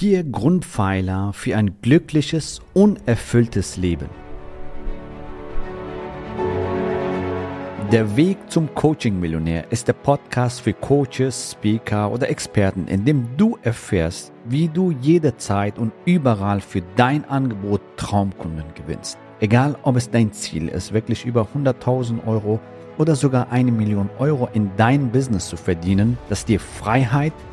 vier Grundpfeiler für ein glückliches, unerfülltes Leben. Der Weg zum Coaching-Millionär ist der Podcast für Coaches, Speaker oder Experten, in dem du erfährst, wie du jederzeit und überall für dein Angebot Traumkunden gewinnst. Egal, ob es dein Ziel ist, wirklich über 100.000 Euro oder sogar eine Million Euro in dein Business zu verdienen, das dir Freiheit,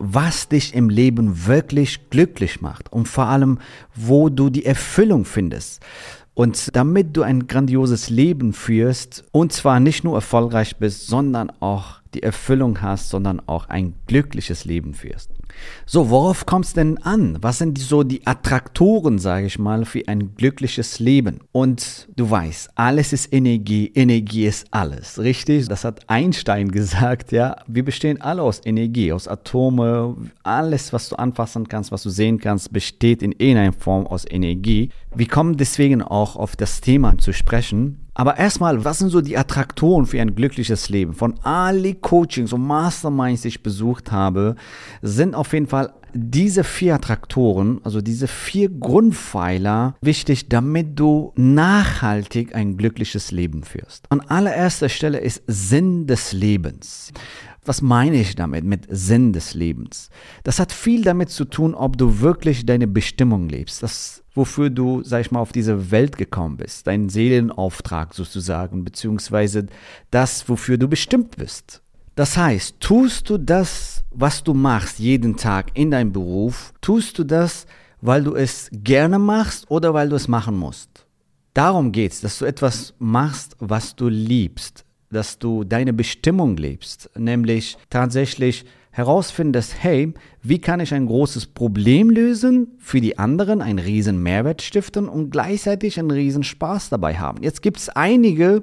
was dich im Leben wirklich glücklich macht und vor allem, wo du die Erfüllung findest. Und damit du ein grandioses Leben führst und zwar nicht nur erfolgreich bist, sondern auch die Erfüllung hast, sondern auch ein glückliches Leben führst. So, worauf kommt es denn an? Was sind so die Attraktoren, sage ich mal, für ein glückliches Leben? Und du weißt, alles ist Energie, Energie ist alles, richtig? Das hat Einstein gesagt, ja. Wir bestehen alle aus Energie, aus Atome, alles, was du anfassen kannst, was du sehen kannst, besteht in irgendeiner Form aus Energie. Wir kommen deswegen auch auf das Thema zu sprechen, aber erstmal, was sind so die Attraktoren für ein glückliches Leben? Von alle Coachings und Masterminds, die ich besucht habe, sind auf jeden Fall diese vier Attraktoren, also diese vier Grundpfeiler wichtig, damit du nachhaltig ein glückliches Leben führst. An allererster Stelle ist Sinn des Lebens. Was meine ich damit, mit Sinn des Lebens? Das hat viel damit zu tun, ob du wirklich deine Bestimmung lebst. Das wofür du, sag ich mal, auf diese Welt gekommen bist, dein Seelenauftrag sozusagen, beziehungsweise das, wofür du bestimmt bist. Das heißt, tust du das, was du machst jeden Tag in deinem Beruf, tust du das, weil du es gerne machst oder weil du es machen musst? Darum geht es, dass du etwas machst, was du liebst, dass du deine Bestimmung lebst, nämlich tatsächlich herausfindest, hey, wie kann ich ein großes Problem lösen, für die anderen einen riesen Mehrwert stiften und gleichzeitig einen riesen Spaß dabei haben. Jetzt gibt es einige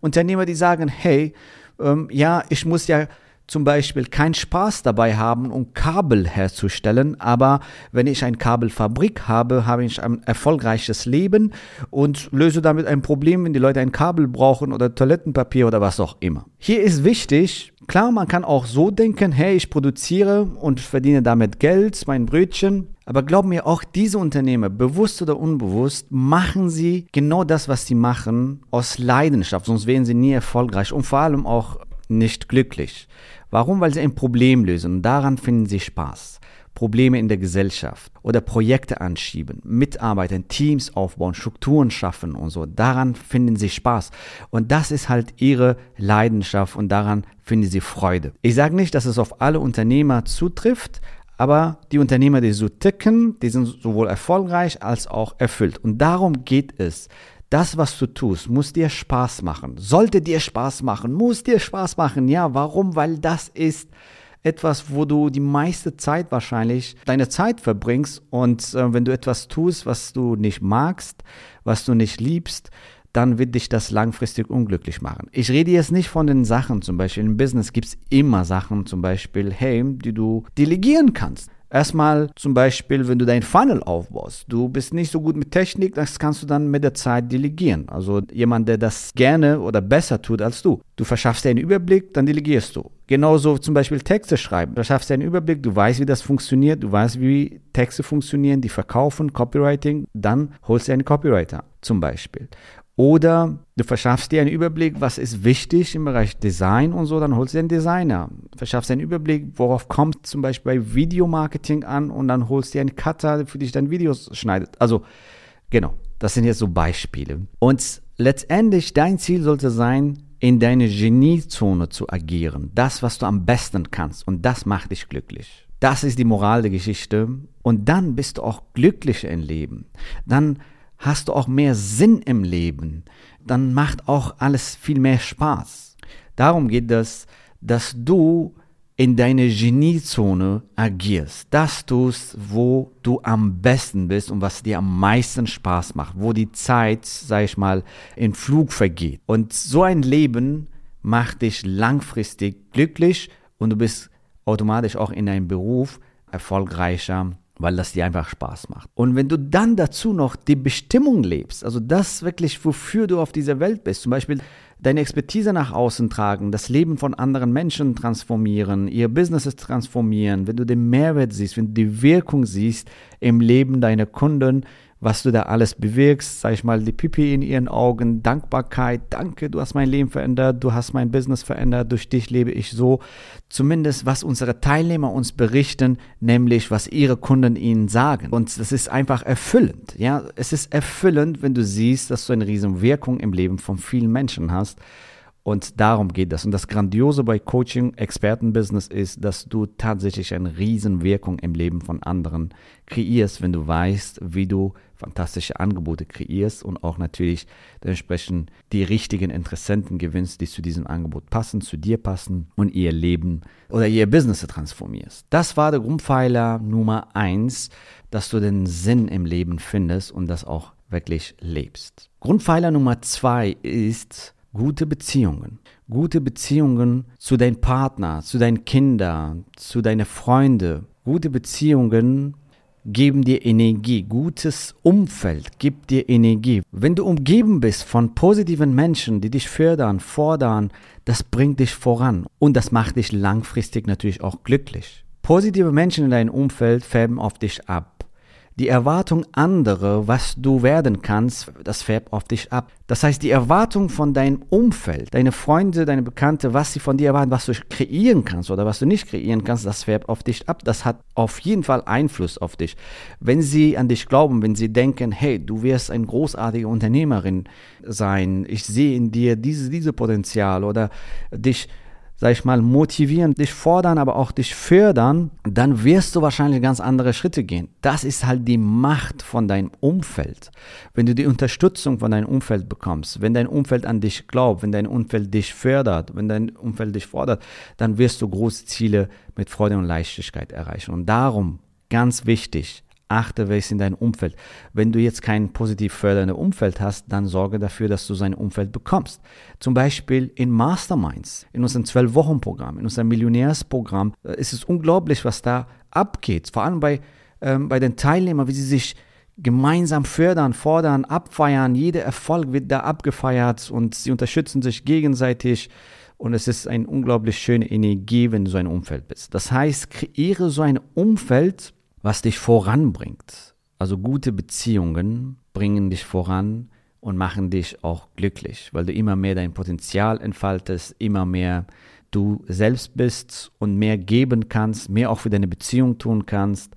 Unternehmer, die sagen, hey, ähm, ja, ich muss ja zum Beispiel keinen Spaß dabei haben, um Kabel herzustellen, aber wenn ich eine Kabelfabrik habe, habe ich ein erfolgreiches Leben und löse damit ein Problem, wenn die Leute ein Kabel brauchen oder Toilettenpapier oder was auch immer. Hier ist wichtig, klar, man kann auch so denken, hey, ich produziere und verdiene damit Geld, mein Brötchen, aber glaub mir, auch diese Unternehmer, bewusst oder unbewusst, machen sie genau das, was sie machen, aus Leidenschaft, sonst wären sie nie erfolgreich und vor allem auch nicht glücklich. Warum? Weil sie ein Problem lösen und daran finden sie Spaß. Probleme in der Gesellschaft oder Projekte anschieben, mitarbeiten, Teams aufbauen, Strukturen schaffen und so. Daran finden sie Spaß. Und das ist halt ihre Leidenschaft und daran finden sie Freude. Ich sage nicht, dass es auf alle Unternehmer zutrifft, aber die Unternehmer, die so ticken, die sind sowohl erfolgreich als auch erfüllt. Und darum geht es, das, was du tust, muss dir Spaß machen. Sollte dir Spaß machen, muss dir Spaß machen. Ja, warum? Weil das ist etwas, wo du die meiste Zeit wahrscheinlich deine Zeit verbringst. Und äh, wenn du etwas tust, was du nicht magst, was du nicht liebst, dann wird dich das langfristig unglücklich machen. Ich rede jetzt nicht von den Sachen, zum Beispiel im Business gibt es immer Sachen, zum Beispiel, hey, die du delegieren kannst. Erstmal zum Beispiel, wenn du dein Funnel aufbaust. Du bist nicht so gut mit Technik, das kannst du dann mit der Zeit delegieren. Also jemand, der das gerne oder besser tut als du. Du verschaffst dir einen Überblick, dann delegierst du. Genauso zum Beispiel Texte schreiben. Du schaffst dir einen Überblick, du weißt, wie das funktioniert, du weißt, wie Texte funktionieren, die verkaufen, Copywriting, dann holst du einen Copywriter zum Beispiel. Oder du verschaffst dir einen Überblick, was ist wichtig im Bereich Design und so, dann holst du einen Designer. Verschaffst dir einen Überblick, worauf kommt zum Beispiel bei Videomarketing an und dann holst du dir einen Cutter, für dich dann Videos schneidet. Also, genau, das sind jetzt so Beispiele. Und letztendlich, dein Ziel sollte sein, in deine Geniezone zu agieren. Das, was du am besten kannst. Und das macht dich glücklich. Das ist die Moral der Geschichte. Und dann bist du auch glücklicher im Leben. Dann hast du auch mehr Sinn im Leben. Dann macht auch alles viel mehr Spaß. Darum geht es, dass du in deine Geniezone agierst. Das tust, wo du am besten bist und was dir am meisten Spaß macht, wo die Zeit, sag ich mal, in Flug vergeht. Und so ein Leben macht dich langfristig glücklich und du bist automatisch auch in deinem Beruf erfolgreicher, weil das dir einfach Spaß macht. Und wenn du dann dazu noch die Bestimmung lebst, also das wirklich, wofür du auf dieser Welt bist, zum Beispiel deine Expertise nach außen tragen, das Leben von anderen Menschen transformieren, ihr Businesses transformieren, wenn du den Mehrwert siehst, wenn du die Wirkung siehst im Leben deiner Kunden, was du da alles bewirkst, sag ich mal, die Pipi in ihren Augen, Dankbarkeit, danke, du hast mein Leben verändert, du hast mein Business verändert, durch dich lebe ich so. Zumindest was unsere Teilnehmer uns berichten, nämlich was ihre Kunden ihnen sagen. Und das ist einfach erfüllend, ja. Es ist erfüllend, wenn du siehst, dass du eine riesen Wirkung im Leben von vielen Menschen hast. Und darum geht das. Und das Grandiose bei Coaching, Expertenbusiness ist, dass du tatsächlich eine Riesenwirkung im Leben von anderen kreierst, wenn du weißt, wie du fantastische Angebote kreierst und auch natürlich dementsprechend die richtigen Interessenten gewinnst, die zu diesem Angebot passen, zu dir passen und ihr Leben oder ihr Business transformierst. Das war der Grundpfeiler Nummer eins, dass du den Sinn im Leben findest und das auch wirklich lebst. Grundpfeiler Nummer zwei ist, gute Beziehungen. Gute Beziehungen zu deinem Partner, zu deinen Kindern, zu deinen Freunden. Gute Beziehungen geben dir Energie. Gutes Umfeld gibt dir Energie. Wenn du umgeben bist von positiven Menschen, die dich fördern, fordern, das bringt dich voran und das macht dich langfristig natürlich auch glücklich. Positive Menschen in deinem Umfeld färben auf dich ab die Erwartung anderer, was du werden kannst, das färbt auf dich ab. Das heißt, die Erwartung von deinem Umfeld, deine Freunde, deine Bekannte, was sie von dir erwarten, was du kreieren kannst oder was du nicht kreieren kannst, das färbt auf dich ab. Das hat auf jeden Fall Einfluss auf dich. Wenn sie an dich glauben, wenn sie denken, hey, du wirst eine großartige Unternehmerin sein, ich sehe in dir dieses, diese Potenzial oder dich sag ich mal, motivieren, dich fordern, aber auch dich fördern, dann wirst du wahrscheinlich ganz andere Schritte gehen. Das ist halt die Macht von deinem Umfeld. Wenn du die Unterstützung von deinem Umfeld bekommst, wenn dein Umfeld an dich glaubt, wenn dein Umfeld dich fördert, wenn dein Umfeld dich fordert, dann wirst du große Ziele mit Freude und Leichtigkeit erreichen. Und darum, ganz wichtig, achte, wer ist in deinem Umfeld. Wenn du jetzt kein positiv förderndes Umfeld hast, dann sorge dafür, dass du sein Umfeld bekommst. Zum Beispiel in Masterminds, in unserem 12-Wochen-Programm, in unserem Millionärsprogramm, äh, ist es unglaublich, was da abgeht. Vor allem bei, ähm, bei den Teilnehmern, wie sie sich gemeinsam fördern, fordern, abfeiern. Jeder Erfolg wird da abgefeiert und sie unterstützen sich gegenseitig. Und es ist eine unglaublich schöne Energie, wenn du so ein Umfeld bist. Das heißt, kreiere so ein Umfeld, was dich voranbringt. Also gute Beziehungen bringen dich voran und machen dich auch glücklich, weil du immer mehr dein Potenzial entfaltest, immer mehr du selbst bist und mehr geben kannst, mehr auch für deine Beziehung tun kannst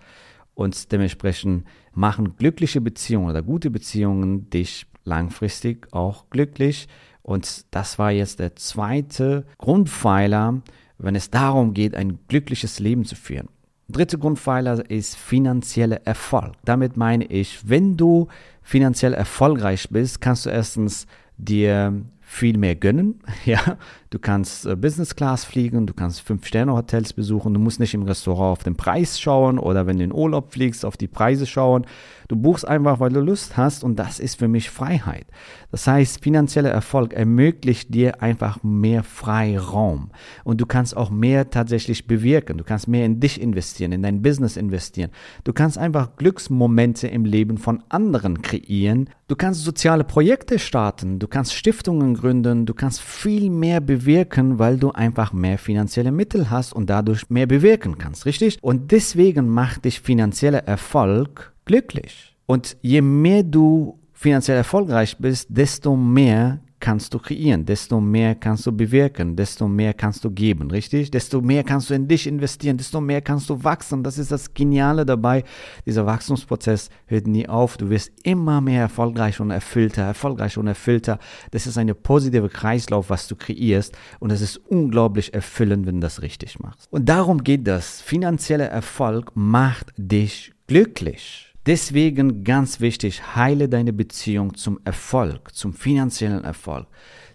und dementsprechend machen glückliche Beziehungen oder gute Beziehungen dich langfristig auch glücklich. Und das war jetzt der zweite Grundpfeiler, wenn es darum geht, ein glückliches Leben zu führen. Dritte Grundpfeiler ist finanzieller Erfolg. Damit meine ich, wenn du finanziell erfolgreich bist, kannst du erstens dir viel mehr gönnen. Ja, du kannst äh, Business Class fliegen, du kannst Fünf-Sterne-Hotels besuchen, du musst nicht im Restaurant auf den Preis schauen oder wenn du in Urlaub fliegst, auf die Preise schauen. Du buchst einfach, weil du Lust hast und das ist für mich Freiheit. Das heißt, finanzieller Erfolg ermöglicht dir einfach mehr Freiraum und du kannst auch mehr tatsächlich bewirken. Du kannst mehr in dich investieren, in dein Business investieren. Du kannst einfach Glücksmomente im Leben von anderen kreieren. Du kannst soziale Projekte starten, du kannst Stiftungen gründen, du kannst viel mehr bewirken, weil du einfach mehr finanzielle Mittel hast und dadurch mehr bewirken kannst, richtig? Und deswegen macht dich finanzieller Erfolg glücklich. Und je mehr du finanziell erfolgreich bist, desto mehr kannst du kreieren, desto mehr kannst du bewirken, desto mehr kannst du geben, richtig? Desto mehr kannst du in dich investieren, desto mehr kannst du wachsen. Das ist das Geniale dabei. Dieser Wachstumsprozess hört nie auf. Du wirst immer mehr erfolgreich und erfüllter, erfolgreich und erfüllter. Das ist eine positive Kreislauf, was du kreierst und es ist unglaublich erfüllend, wenn du das richtig machst. Und darum geht das. Finanzieller Erfolg macht dich glücklich. Deswegen ganz wichtig, heile deine Beziehung zum Erfolg, zum finanziellen Erfolg,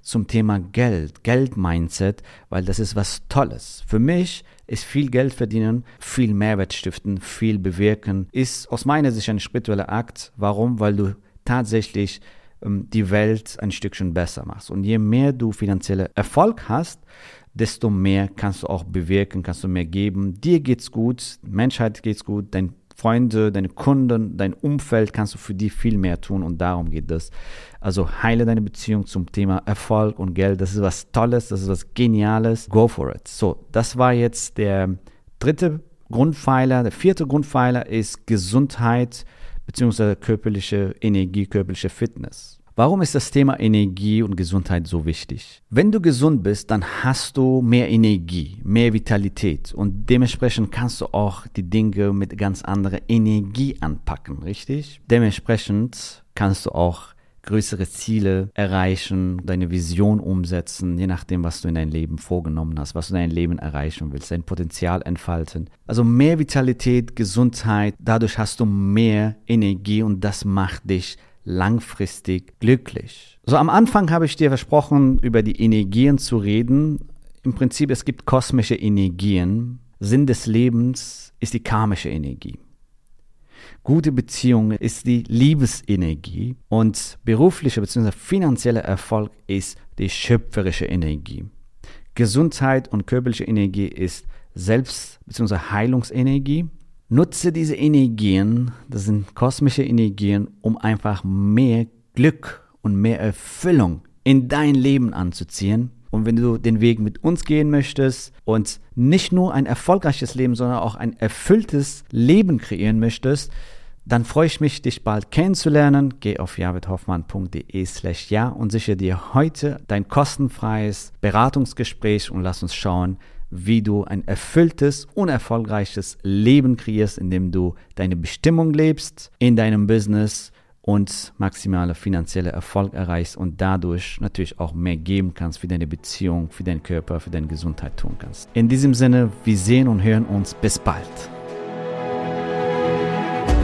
zum Thema Geld, Geld-Mindset, weil das ist was Tolles. Für mich ist viel Geld verdienen, viel Mehrwert stiften, viel bewirken, ist aus meiner Sicht ein spiritueller Akt. Warum? Weil du tatsächlich ähm, die Welt ein Stückchen besser machst. Und je mehr du finanzieller Erfolg hast, desto mehr kannst du auch bewirken, kannst du mehr geben. Dir geht's gut, Menschheit geht's gut, dein Freunde, deine Kunden, dein Umfeld kannst du für die viel mehr tun und darum geht es. Also heile deine Beziehung zum Thema Erfolg und Geld. Das ist was Tolles, das ist was Geniales. Go for it. So, das war jetzt der dritte Grundpfeiler. Der vierte Grundpfeiler ist Gesundheit bzw. körperliche Energie, körperliche Fitness. Warum ist das Thema Energie und Gesundheit so wichtig? Wenn du gesund bist, dann hast du mehr Energie, mehr Vitalität und dementsprechend kannst du auch die Dinge mit ganz anderer Energie anpacken, richtig? Dementsprechend kannst du auch größere Ziele erreichen, deine Vision umsetzen, je nachdem, was du in dein Leben vorgenommen hast, was du in dein Leben erreichen willst, dein Potenzial entfalten. Also mehr Vitalität, Gesundheit, dadurch hast du mehr Energie und das macht dich langfristig glücklich. So am Anfang habe ich dir versprochen, über die Energien zu reden. Im Prinzip, es gibt kosmische Energien. Sinn des Lebens ist die karmische Energie. Gute Beziehung ist die Liebesenergie und beruflicher bzw. finanzieller Erfolg ist die schöpferische Energie. Gesundheit und körperliche Energie ist Selbst- bzw. Heilungsenergie Nutze diese Energien, das sind kosmische Energien, um einfach mehr Glück und mehr Erfüllung in dein Leben anzuziehen. Und wenn du den Weg mit uns gehen möchtest und nicht nur ein erfolgreiches Leben, sondern auch ein erfülltes Leben kreieren möchtest, dann freue ich mich, dich bald kennenzulernen. Geh auf javidhoffmann.de slash ja und sichere dir heute dein kostenfreies Beratungsgespräch und lass uns schauen, wie du ein erfülltes und erfolgreiches Leben kreierst, indem du deine Bestimmung lebst in deinem Business und maximale finanzielle Erfolg erreichst und dadurch natürlich auch mehr geben kannst für deine Beziehung, für deinen Körper, für deine Gesundheit tun kannst. In diesem Sinne, wir sehen und hören uns bis bald.